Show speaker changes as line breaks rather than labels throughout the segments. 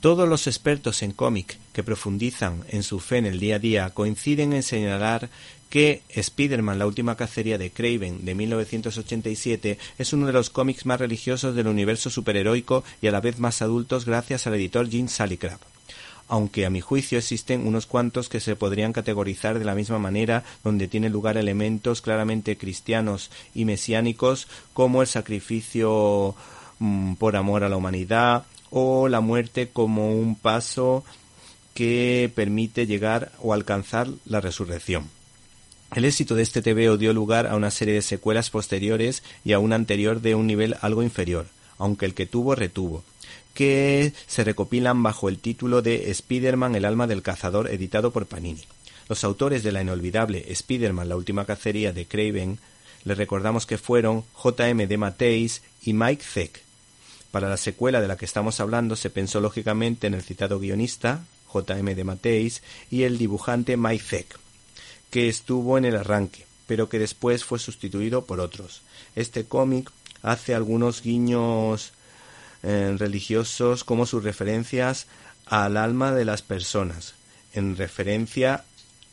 Todos los expertos en cómic que profundizan en su fe en el día a día coinciden en señalar que Spider-Man, la última cacería de Craven de 1987 es uno de los cómics más religiosos del universo superheroico y a la vez más adultos gracias al editor Jim Salicraft aunque a mi juicio existen unos cuantos que se podrían categorizar de la misma manera, donde tienen lugar elementos claramente cristianos y mesiánicos, como el sacrificio mm, por amor a la humanidad o la muerte como un paso que permite llegar o alcanzar la resurrección. El éxito de este TVO dio lugar a una serie de secuelas posteriores y a una anterior de un nivel algo inferior, aunque el que tuvo retuvo que se recopilan bajo el título de Spider-Man el alma del cazador editado por Panini. Los autores de la inolvidable Spider-Man la última cacería de Craven le recordamos que fueron J.M. de Mateis y Mike Zeck. Para la secuela de la que estamos hablando se pensó lógicamente en el citado guionista J.M. de Mateis y el dibujante Mike que estuvo en el arranque, pero que después fue sustituido por otros. Este cómic hace algunos guiños eh, religiosos como sus referencias al alma de las personas, en referencia,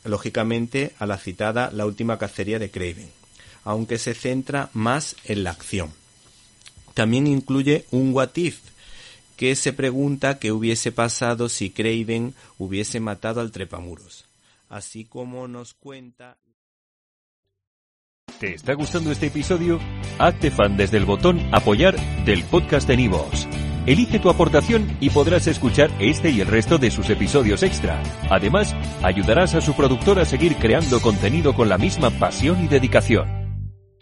lógicamente, a la citada La última cacería de Craven, aunque se centra más en la acción. También incluye un what if, que se pregunta qué hubiese pasado si Craven hubiese matado al trepamuros, así como nos cuenta
¿Te está gustando este episodio? Hazte fan desde el botón Apoyar del podcast de Nivos. Elige tu aportación y podrás escuchar este y el resto de sus episodios extra. Además, ayudarás a su productor a seguir creando contenido con la misma pasión y dedicación.